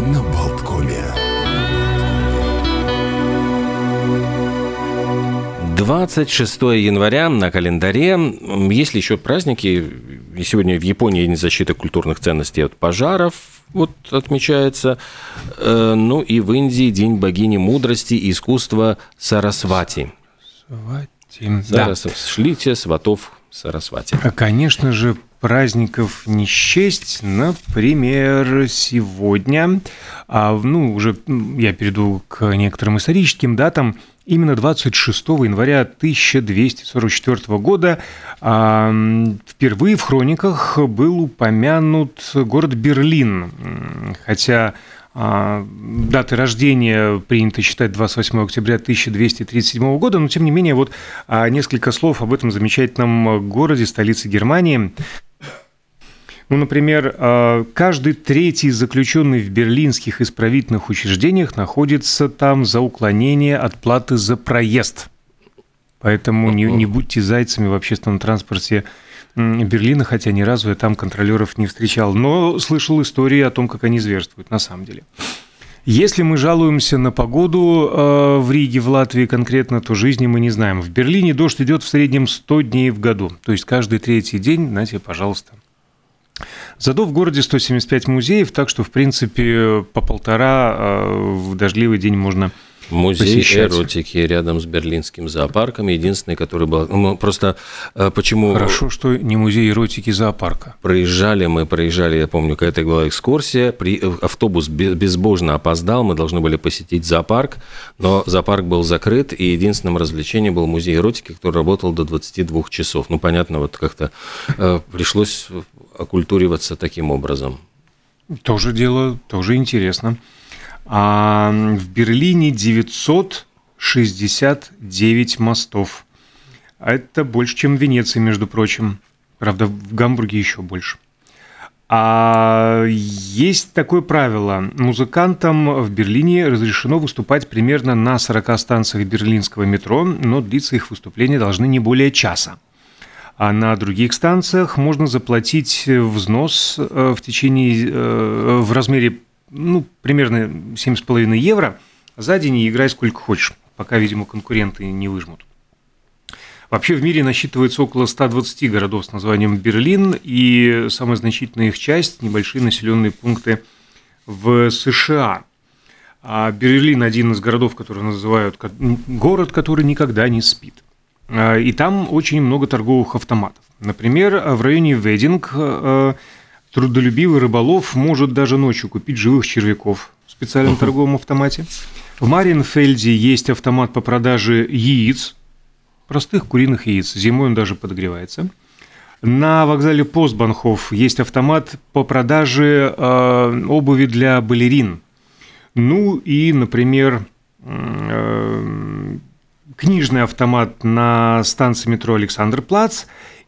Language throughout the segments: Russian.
на Болткоме. 26 января на календаре. Есть ли еще праздники? И сегодня в Японии День защиты культурных ценностей от пожаров вот отмечается. Э, Ну и в Индии День богини мудрости и искусства Сарасвати. Свати. Да. Сарас... Шлите сватов Сарасвати. А, Конечно же, праздников не счесть. Например, сегодня, а, ну, уже я перейду к некоторым историческим датам, именно 26 января 1244 года а, впервые в хрониках был упомянут город Берлин. Хотя а, даты рождения принято считать 28 октября 1237 года, но тем не менее вот а, несколько слов об этом замечательном городе, столице Германии. Ну, например, а, каждый третий заключенный в берлинских исправительных учреждениях находится там за уклонение от платы за проезд. Поэтому не, не будьте зайцами в общественном транспорте Берлина, хотя ни разу я там контролеров не встречал. Но слышал истории о том, как они зверствуют на самом деле. Если мы жалуемся на погоду э, в Риге, в Латвии конкретно, то жизни мы не знаем. В Берлине дождь идет в среднем 100 дней в году. То есть каждый третий день, знаете, пожалуйста. Зато в городе 175 музеев, так что, в принципе, по полтора э, в дождливый день можно Музей посещать. эротики рядом с Берлинским зоопарком, единственный, который был... ну, Просто э, почему... Хорошо, что не музей эротики зоопарка. Проезжали мы, проезжали, я помню, какая-то была экскурсия, при, э, автобус бе- безбожно опоздал, мы должны были посетить зоопарк, но зоопарк был закрыт, и единственным развлечением был музей эротики, который работал до 22 часов. Ну, понятно, вот как-то пришлось окультуриваться таким образом. Тоже дело, тоже интересно. А в Берлине 969 мостов. А Это больше, чем в Венеции, между прочим. Правда, в Гамбурге еще больше. А есть такое правило. Музыкантам в Берлине разрешено выступать примерно на 40 станциях берлинского метро, но длиться их выступления должны не более часа. А на других станциях можно заплатить взнос э, в течение, э, в размере, ну, примерно 7,5 евро за день и играй сколько хочешь, пока, видимо, конкуренты не выжмут. Вообще в мире насчитывается около 120 городов с названием Берлин, и самая значительная их часть – небольшие населенные пункты в США. А Берлин – один из городов, которые называют город, который никогда не спит. А, И там очень много торговых автоматов. Например, в районе Вединг э, трудолюбивый рыболов может даже ночью купить живых червяков в специальном торговом автомате. В Маринфельде есть автомат по продаже яиц, простых куриных яиц. Зимой он даже подогревается. На вокзале Постбанхоф есть автомат по продаже э, обуви для балерин. Ну и, например, э, книжный автомат на станции метро Александр Плац.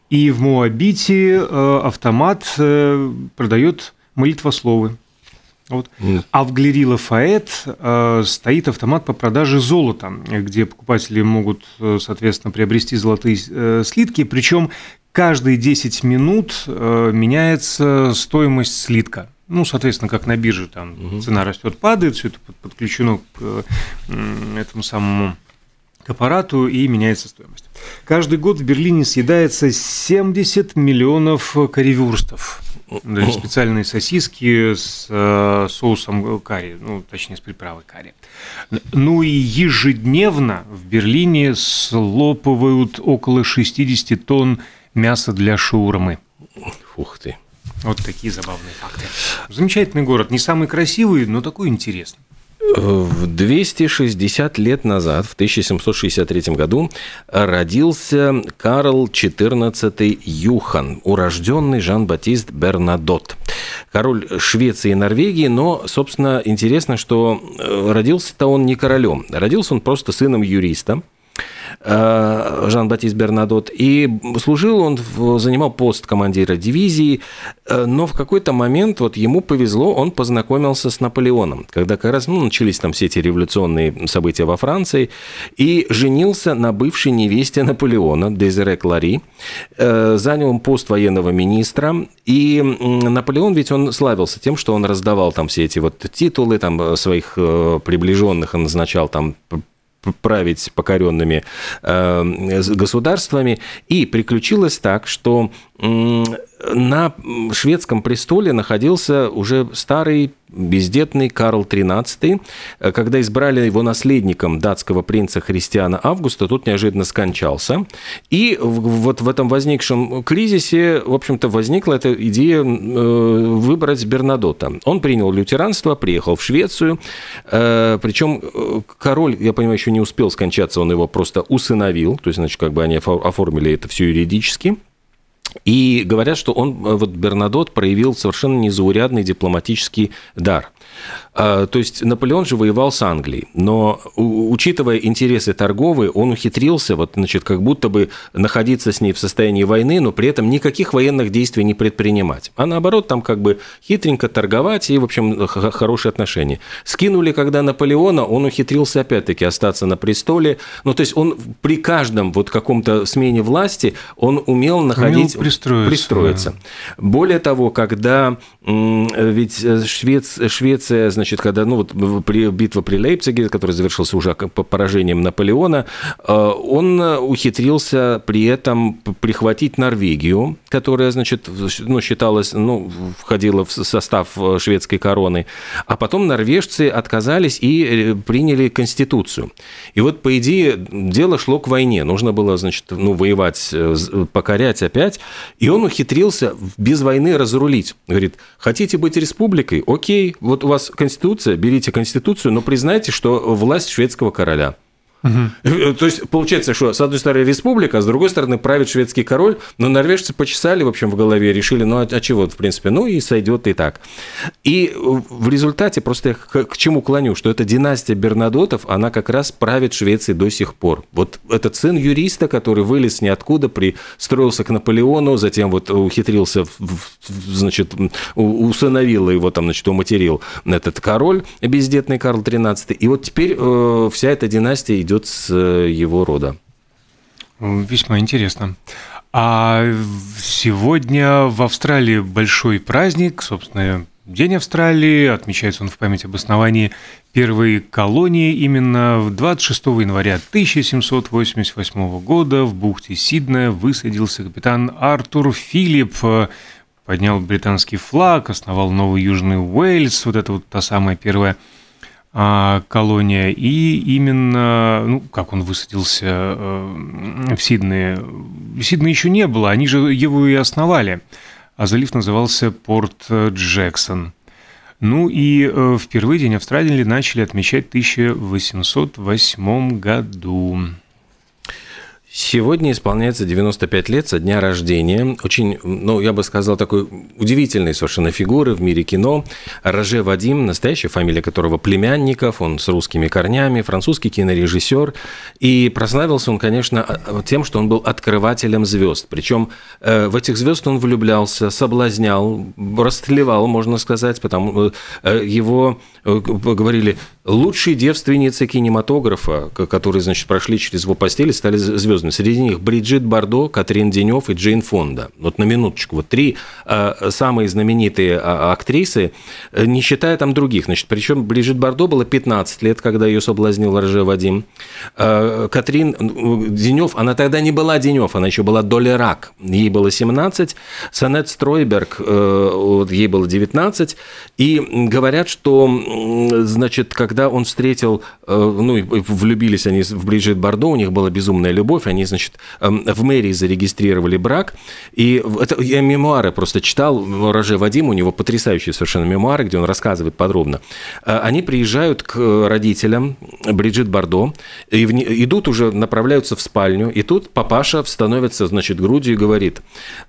И в Моабите э, автомат э, продает молитвословы. Вот. А в галерее Лафайет э, стоит автомат по продаже золота, где покупатели могут, э, соответственно, приобрести золотые э, слитки. Причем каждые 10 минут э, меняется стоимость слитка. Ну, соответственно, как на бирже, там цена растет, падает, все это под- подключено к э, этому самому к аппарату и меняется стоимость. Каждый год в Берлине съедается 70 миллионов карри-вюрстов. Даже специальные сосиски с э, соусом карри, ну, точнее, с приправой карри. Ну и ежедневно в Берлине слопывают около 60 тонн мяса для шаурмы. Ух ты. Вот такие забавные факты. Замечательный город, не самый красивый, но такой интересный. В 260 лет назад, в 1763 году, родился Карл XIV Юхан, урожденный Жан-Батист Бернадот. Король Швеции и Норвегии, но, собственно, интересно, что э, родился-то он не королем. Родился он просто сыном юриста. Жан-Батист Бернадот. И служил он, занимал пост командира дивизии, но в какой-то момент вот ему повезло, он познакомился с Наполеоном, когда как раз ну, начались там все эти революционные события во Франции, и женился на бывшей невесте Наполеона, Дезире Клари, занял он пост военного министра, и Наполеон ведь он славился тем, что он раздавал там все эти вот титулы, там своих приближенных он назначал там править покоренными э, государствами. И приключилось так, что на шведском престоле находился уже старый бездетный Карл XIII. Когда избрали его наследником датского принца Христиана Августа, тот неожиданно скончался. И вот в этом возникшем кризисе, в общем-то, возникла эта идея э, выбрать Бернадота. Он принял лютеранство, приехал в Швецию, э, причем э, король, я понимаю, еще не успел скончаться, он его просто усыновил, то есть, значит, как бы они оформили это все юридически. И говорят, что он, вот Бернадот, проявил совершенно незаурядный дипломатический дар. А, то есть Наполеон же воевал с Англией, но учитывая интересы торговые, он ухитрился вот, значит, как будто бы находиться с ней в состоянии войны, но при этом никаких военных действий не предпринимать. А наоборот, там как бы хитренько торговать и, в общем, хорошие отношения. Скинули, когда Наполеона, он ухитрился опять-таки остаться на престоле. Ну, то есть он при каждом вот каком-то смене власти, он умел находить... Пристроиться. пристроиться. Более того, когда ведь э, Швец, Швеция, значит, когда, ну, вот при, битва при Лейпциге, которая завершилась уже поражением Наполеона, э, он ухитрился при этом прихватить Норвегию, которая, значит, ну, считалась, ну, входила в состав э, шведской короны, а потом норвежцы отказались и приняли конституцию. И вот, по идее, дело шло к войне, нужно было, значит, ну, воевать, покорять опять, и он ухитрился без войны разрулить. Говорит, Хотите быть республикой? Окей, вот у вас конституция, берите конституцию, но признайте, что власть шведского короля – Угу. То есть получается, что с одной стороны республика, а с другой стороны правит шведский король, но норвежцы почесали, в общем, в голове, решили, ну а, а чего, в принципе, ну и сойдет и так. И в результате просто я к, к чему клоню, что эта династия Бернадотов, она как раз правит Швецией до сих пор. Вот этот сын юриста, который вылез ниоткуда, пристроился к Наполеону, затем вот ухитрился, значит, усыновил его там, значит, уматерил этот король, бездетный Карл XIII, и вот теперь э, вся эта династия идет с э, его рода. Весьма интересно. А сегодня в Австралии большой праздник, собственно, День Австралии, отмечается он в память об основании первой колонии именно 26 января 1788 года в бухте Сиднея высадился капитан Артур Филипп, поднял британский флаг, основал Новый Южный Уэльс, вот это вот та самая первая колония, и именно, ну, как он высадился э, в Сиднее. Сиднея еще не было, они же его и основали, а залив назывался Порт Джексон. Ну и э, впервые День Австралии начали отмечать в 1808 году. Сегодня исполняется 95 лет со дня рождения. Очень, ну, я бы сказал, такой удивительной совершенно фигуры в мире кино. Роже Вадим, настоящая фамилия которого Племянников, он с русскими корнями, французский кинорежиссер. И прославился он, конечно, а, тем, что он был открывателем звезд. Причем э, в этих звезд он влюблялся, соблазнял, растлевал, можно сказать, потому э, его э, говорили лучшие девственницы кинематографа, которые, значит, прошли через его постель и стали звездами. Среди них Бриджит Бардо, Катрин Денев и Джейн Фонда. Вот на минуточку. Вот три э, самые знаменитые а, актрисы, э, не считая там других. Значит, причем Бриджит Бардо было 15 лет, когда ее соблазнил Роже Вадим. Э, Катрин Денев, она тогда не была Денев, она еще была Доля Рак. Ей было 17. Санет Стройберг, э, ей было 19. И говорят, что, значит, когда он встретил, э, ну, влюбились они в Бриджит Бардо, у них была безумная любовь, они, значит, эм, в мэрии зарегистрировали брак. И это я мемуары просто читал, Роже Вадим, у него потрясающие совершенно мемуары, где он рассказывает подробно. Э, они приезжают к родителям Бриджит Бардо, и идут уже, направляются в спальню, и тут папаша становится, значит, грудью и говорит,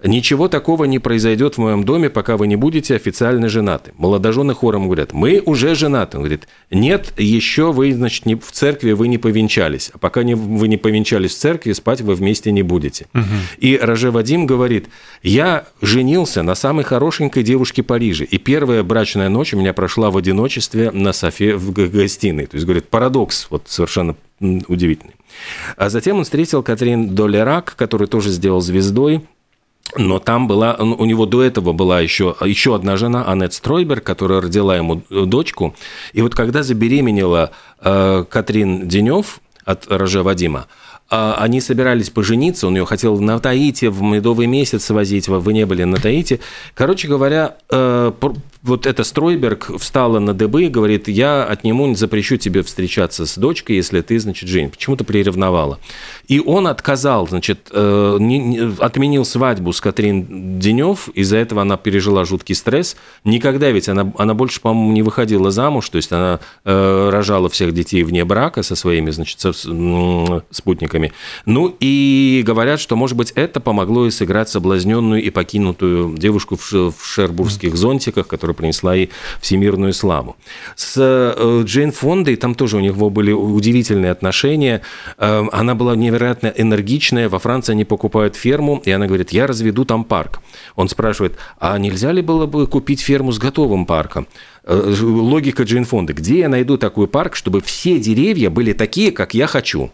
ничего такого не произойдет в моем доме, пока вы не будете официально женаты. Молодожены хором говорят, мы уже женаты. Он говорит, нет, нет, еще вы, значит, не, в церкви вы не повенчались. А пока не, вы не повенчались в церкви, спать вы вместе не будете. Угу. И Роже Вадим говорит, я женился на самой хорошенькой девушке Парижа. И первая брачная ночь у меня прошла в одиночестве на софе в гостиной. То есть, говорит, парадокс вот совершенно удивительный. А затем он встретил Катрин Долерак, которую тоже сделал звездой. Но там была, у него до этого была еще, еще одна жена, Аннет Стройберг, которая родила ему э, дочку. И вот когда забеременела э, Катрин Денев от Роже Вадима, а, они собирались пожениться, он ее хотел на Таити в медовый месяц возить, вы не были на Таити. Короче говоря, э, вот эта Стройберг встала на дыбы и говорит, я отниму, запрещу тебе встречаться с дочкой, если ты, значит, Жень, почему-то приревновала. И он отказал, значит, э, не, не, отменил свадьбу с Катрин Денев, из-за этого она пережила жуткий стресс. Никогда ведь она, она больше, по-моему, не выходила замуж, то есть она э, рожала всех детей вне брака со своими, значит, со, э, спутниками. Ну и говорят, что, может быть, это помогло и сыграть соблазненную и покинутую девушку в, в шербургских зонтиках, которая принесла ей всемирную славу. С э, Джейн Фондой там тоже у него были удивительные отношения. Э, она была невероятно энергичная. Во Франции они покупают ферму, и она говорит, я разведу там парк. Он спрашивает, а нельзя ли было бы купить ферму с готовым парком? Э, логика Джейн Фонды. Где я найду такой парк, чтобы все деревья были такие, как я хочу?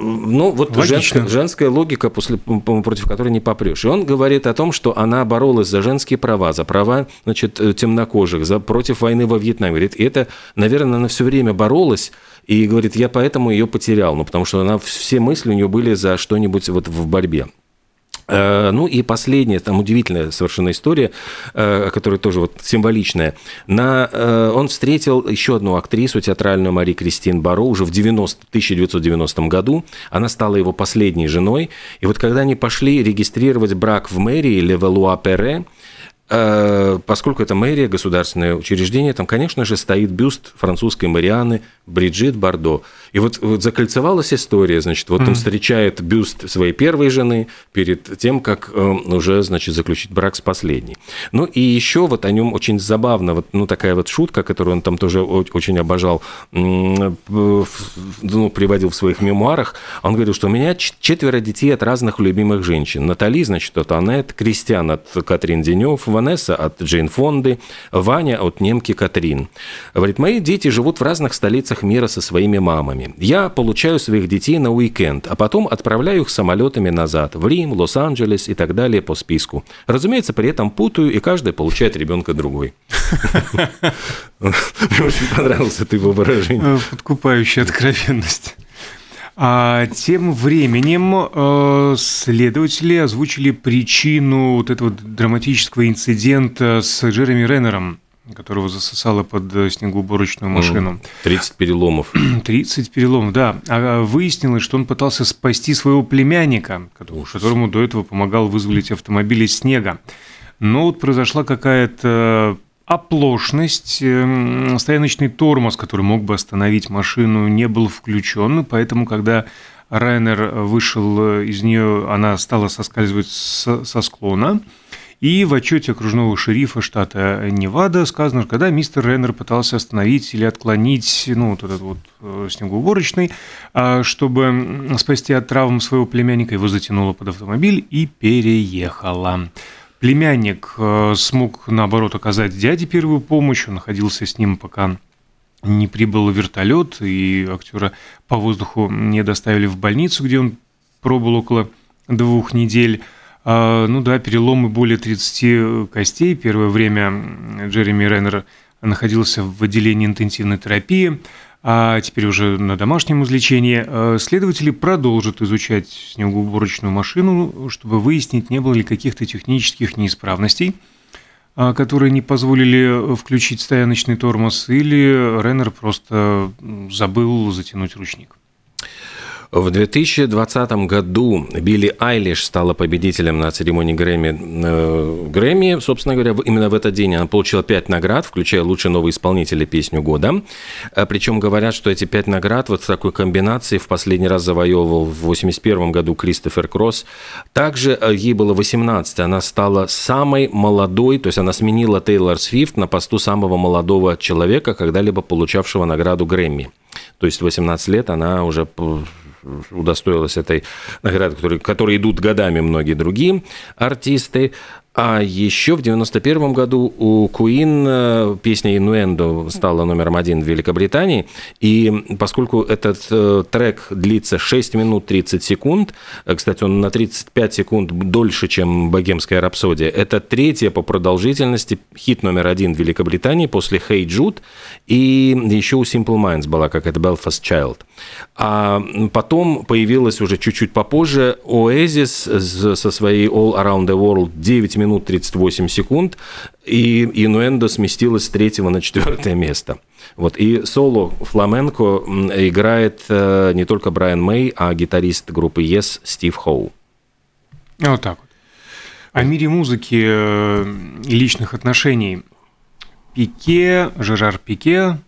Ну, вот женская, женская логика, после, против которой не попрешь. И он говорит о том, что она боролась за женские права, за права значит, э, темнокожих, за, против войны во Вьетнаме. Говорит, и это, наверное, она все время боролась, и говорит, я поэтому ее потерял, ну, потому что она, все мысли у нее были за что-нибудь вот в борьбе. Э, ну и последняя, там удивительная совершенно история, э, которая тоже вот символичная. На, э, он встретил еще одну актрису театральную Мари Кристин Баро уже в 90, 1990 году. Она стала его последней женой. И вот когда они пошли регистрировать брак в мэрии Левелуа-Перре, поскольку это мэрия, государственное учреждение, там, конечно же, стоит бюст французской Марианы Бриджит Бардо. И вот, вот закольцевалась история, значит, вот mm. он встречает бюст своей первой жены перед тем, как э, уже, значит, заключить брак с последней. Ну и еще вот о нем очень забавно, вот, ну такая вот шутка, которую он там тоже очень обожал, ну, приводил в своих мемуарах. Он говорил, что у меня четверо детей от разных любимых женщин. Натали, значит, от Аннет, Кристиан от Катрин Денев, Ванесса от Джейн Фонды, Ваня от немки Катрин. Говорит, мои дети живут в разных столицах мира со своими мамами. Я получаю своих детей на уикенд, а потом отправляю их самолетами назад в Рим, Лос-Анджелес и так далее по списку. Разумеется, при этом путаю, и каждый получает ребенка другой. Мне очень понравилось это его выражение. Э, подкупающая откровенность. А тем временем э, следователи озвучили причину вот этого драматического инцидента с Джереми Реннером которого засосало под снегоуборочную машину. 30 переломов. 30 переломов, да. А выяснилось, что он пытался спасти своего племянника, которому до этого помогал вызволить автомобиль из снега. Но вот произошла какая-то оплошность, эм, стояночный тормоз, который мог бы остановить машину, не был включен, поэтому, когда Райнер вышел из нее, она стала соскальзывать со склона, и в отчете окружного шерифа штата Невада сказано, что когда мистер Реннер пытался остановить или отклонить ну, вот этот вот э, снегоуборочный, а, чтобы спасти от травм своего племянника, его затянуло под автомобиль и переехала. Племянник э, смог, наоборот, оказать дяде первую помощь, он находился с ним, пока не прибыл вертолет, и актера по воздуху не доставили в больницу, где он пробыл около двух недель. А, ну да, переломы более 30 костей. Первое время Джереми Реннер находился в отделении интенсивной терапии, а теперь уже на домашнем излечении. А, следователи продолжат изучать снегоуборочную машину, чтобы выяснить, не было ли каких-то технических неисправностей, а, которые не позволили включить стояночный тормоз, или Реннер просто забыл затянуть ручник. В 2020 году Билли Айлиш стала победителем на церемонии Грэмми. Э, Грэмми, собственно говоря, именно в этот день она получила пять наград, включая лучший новый исполнитель и песню года. Э, Причем говорят, что эти пять наград вот в такой комбинации в последний раз завоевывал в 81 году Кристофер Кросс. Также э, ей было 18, она стала самой молодой, то есть она сменила Тейлор Свифт на посту самого молодого человека, когда-либо получавшего награду Грэмми. То есть 18 лет она уже удостоилась этой награды, которые, которые идут годами многие другие артисты. А еще в 91 году у Queen э, песня «Инуэндо» стала номером один в Великобритании. И поскольку этот э, трек длится 6 минут 30 секунд, э, кстати, он на 35 секунд дольше, чем «Богемская рапсодия», это третья по продолжительности хит номер один в Великобритании после «Hey Jude». И еще у Simple Minds была какая-то «Belfast Child». А потом появилась уже чуть-чуть попозже Oasis со своей All Around the World 9 минут 38 секунд, и Инуэндо сместилась с третьего на четвертое место. Вот. И соло фламенко играет э, не только Брайан Мэй, а гитарист группы Yes Стив Хоу. Вот так вот. О мире музыки э, и личных отношений. Пике, Жерар Пике,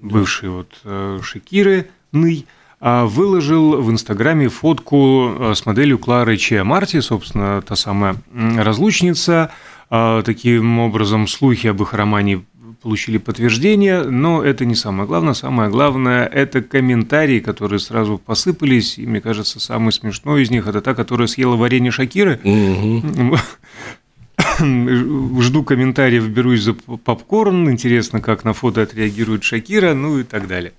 бывший вот э, Шекиры, Ный, выложил в Инстаграме фотку э, с моделью Клары Чия Марти, собственно, та самая разлучница. А, таким образом, слухи об их романе получили подтверждение, но это не самое главное. Самое главное – это комментарии, которые сразу посыпались, и, мне кажется, самый смешной из них – это та, которая съела варенье Шакиры. Жду комментариев, берусь за попкорн, интересно, как на фото отреагирует Шакира, ну и так далее.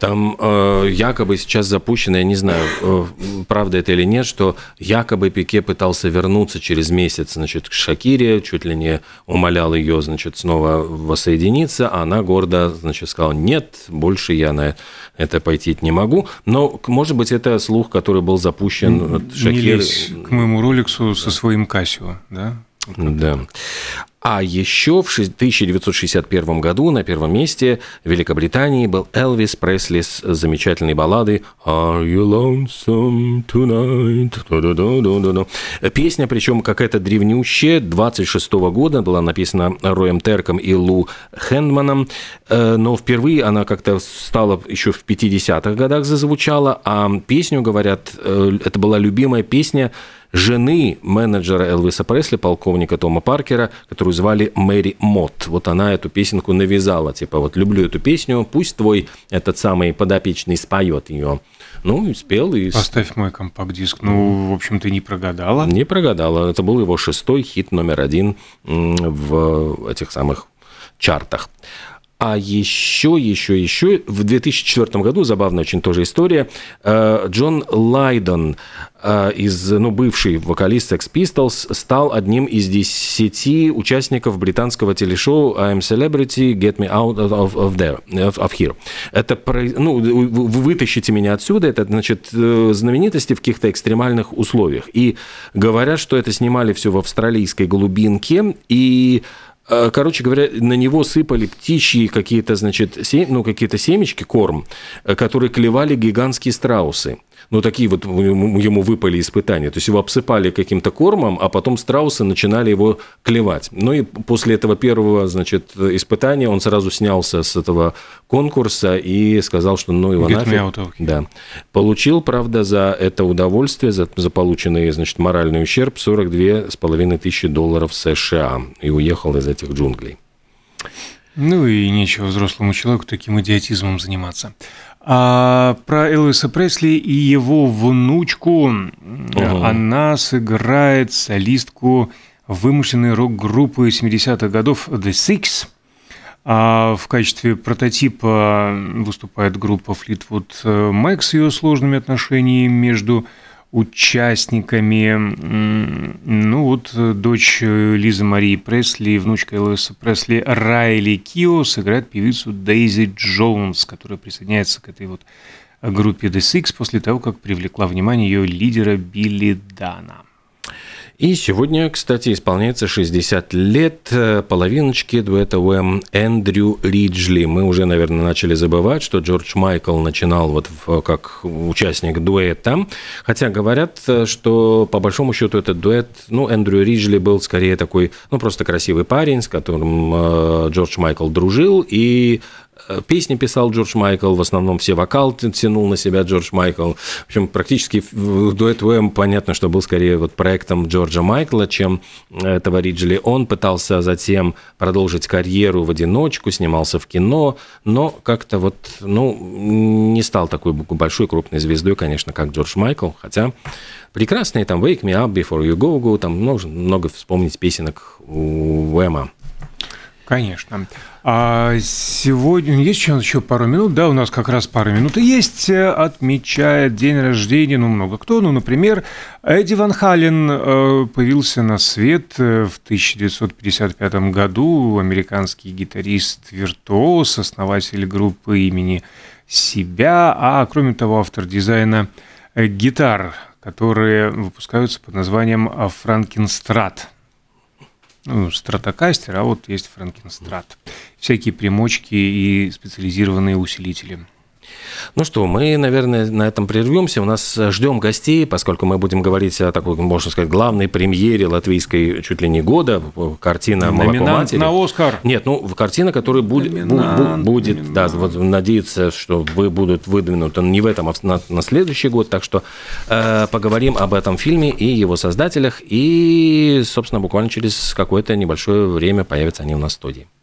Там э, якобы сейчас запущено, я не знаю, э, правда это или нет, что якобы Пике пытался вернуться через месяц, значит, к Шакире, чуть ли не умолял ее, значит, снова воссоединиться, а она гордо, значит, сказала, нет, больше я на это пойти не могу. Но, может быть, это слух, который был запущен. Не лезь к моему роликсу со своим Кассио, да? Да. А еще в 1961 году на первом месте в Великобритании был Элвис Пресли с замечательной балладой «Are you lonesome tonight?» Песня, причем какая-то древнющая, 26 -го года, была написана Роем Терком и Лу Хендманом, э, но впервые она как-то стала еще в 50-х годах зазвучала, а песню, говорят, э, это была любимая песня жены менеджера Элвиса Пресли, полковника Тома Паркера, которую звали Мэри Мот. Вот она эту песенку навязала, типа, вот люблю эту песню, пусть твой этот самый подопечный споет ее. Ну, и спел. И... Поставь мой компакт-диск. Ну, в общем, ты не прогадала. Не прогадала. Это был его шестой хит номер один в этих самых чартах. А еще, еще, еще в 2004 году, забавная очень тоже история, э, Джон Лайдон, э, из, ну, бывший вокалист Sex Pistols, стал одним из десяти участников британского телешоу I'm Celebrity, Get Me Out of, of, there, of Here. Это, ну, вы вытащите меня отсюда, это, значит, э, знаменитости в каких-то экстремальных условиях. И говорят, что это снимали все в австралийской глубинке, и Э, короче говоря, на него сыпали птичьи какие-то, значит, сем, ну, какие-то семечки, корм, э, которые клевали гигантские страусы ну, такие вот ему выпали испытания. То есть его обсыпали каким-то кормом, а потом страусы начинали его клевать. Ну и после этого первого, значит, испытания он сразу снялся с этого конкурса и сказал, что ну его Get нафиг. Okay. Да. Получил, правда, за это удовольствие, за, за полученный, значит, моральный ущерб 42 с половиной тысячи долларов США и уехал из этих джунглей. Ну и нечего взрослому человеку таким идиотизмом заниматься. А про Элвиса Пресли и его внучку угу. она сыграет солистку вымышленной рок-группы 70-х годов The Six. А в качестве прототипа выступает группа Fleetwood Mac с ее сложными отношениями между участниками. Ну вот дочь Лизы Марии Пресли, внучка Элвиса Пресли Райли Кио сыграет певицу Дейзи Джонс, которая присоединяется к этой вот группе The Six после того, как привлекла внимание ее лидера Билли Дана. И сегодня, кстати, исполняется 60 лет э, половиночки дуэта Уэм Эндрю Риджли. Мы уже, наверное, начали забывать, что Джордж Майкл начинал вот в, как участник дуэта. Хотя говорят, э, что по большому счету этот дуэт, ну, Эндрю Риджли был скорее такой, ну, просто красивый парень, с которым э, Джордж Майкл дружил, и Э, песни писал Джордж Майкл, в основном все вокал тянул на себя Джордж Майкл. В общем, практически дуэт Уэм, понятно, что был скорее вот проектом Джорджа Майкла, чем этого Риджли. Он пытался затем продолжить карьеру в одиночку, снимался в кино, но как-то вот, ну, не стал такой большой крупной звездой, конечно, как Джордж Майкл, хотя прекрасные там Wake Me Up, Before You Go Go, там можно много вспомнить песенок у Уэма. Конечно. А сегодня есть еще, еще пару минут, да, у нас как раз пару минут и есть, э, отмечает день рождения, ну, много кто, ну, например, Эдди Ван Хален э, появился на свет э, в 1955 году, американский гитарист-виртуоз, основатель группы имени себя, а кроме того, автор дизайна гитар, которые выпускаются под названием «Франкенстрат» ну, стратокастер, а вот есть франкенстрат. Всякие примочки и специализированные усилители. Ну что, мы, наверное, на этом прервемся. У нас э, ждем гостей, поскольку мы будем говорить о такой, можно сказать, главной премьере латвийской чуть ли не года. Картина «Молоко матери». на Оскар. Нет, ну, картина, которая будет, Номинант, будет Номинант. да, вот надеяться, что вы будут выдвинуты не в этом, а на, на следующий год. Так что э, поговорим об этом фильме и его создателях. И, собственно, буквально через какое-то небольшое время появятся они у нас в студии.